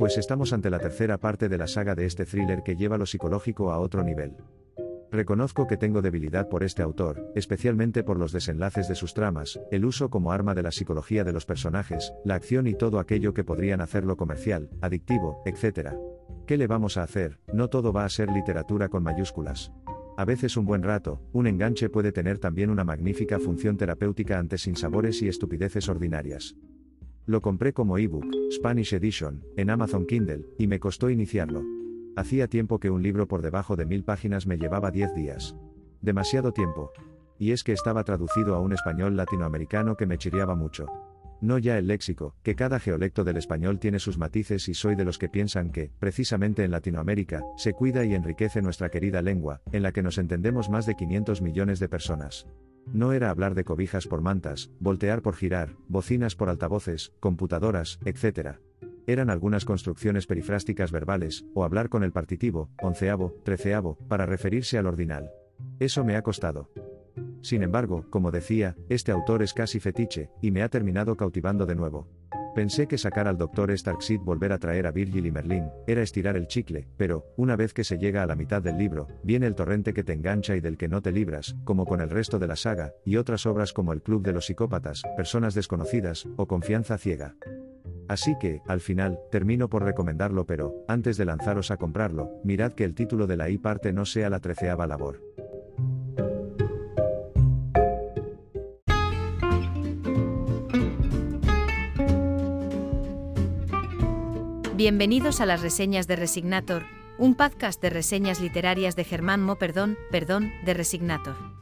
Pues estamos ante la tercera parte de la saga de este thriller que lleva lo psicológico a otro nivel. Reconozco que tengo debilidad por este autor, especialmente por los desenlaces de sus tramas, el uso como arma de la psicología de los personajes, la acción y todo aquello que podrían hacerlo comercial, adictivo, etc. ¿Qué le vamos a hacer? No todo va a ser literatura con mayúsculas. A veces un buen rato, un enganche puede tener también una magnífica función terapéutica ante sinsabores y estupideces ordinarias. Lo compré como ebook, Spanish Edition, en Amazon Kindle, y me costó iniciarlo. Hacía tiempo que un libro por debajo de mil páginas me llevaba 10 días. Demasiado tiempo. Y es que estaba traducido a un español latinoamericano que me chiriaba mucho. No ya el léxico, que cada geolecto del español tiene sus matices y soy de los que piensan que, precisamente en Latinoamérica, se cuida y enriquece nuestra querida lengua, en la que nos entendemos más de 500 millones de personas. No era hablar de cobijas por mantas, voltear por girar, bocinas por altavoces, computadoras, etc. Eran algunas construcciones perifrásticas verbales, o hablar con el partitivo, onceavo, treceavo, para referirse al ordinal. Eso me ha costado. Sin embargo, como decía, este autor es casi fetiche, y me ha terminado cautivando de nuevo. Pensé que sacar al Dr. Starkseid volver a traer a Virgil y Merlin, era estirar el chicle, pero, una vez que se llega a la mitad del libro, viene el torrente que te engancha y del que no te libras, como con el resto de la saga, y otras obras como El Club de los Psicópatas, Personas Desconocidas, o Confianza Ciega. Así que, al final, termino por recomendarlo pero, antes de lanzaros a comprarlo, mirad que el título de la I parte no sea la treceava labor. Bienvenidos a las reseñas de Resignator, un podcast de reseñas literarias de Germán Mo Perdón, Perdón, de Resignator.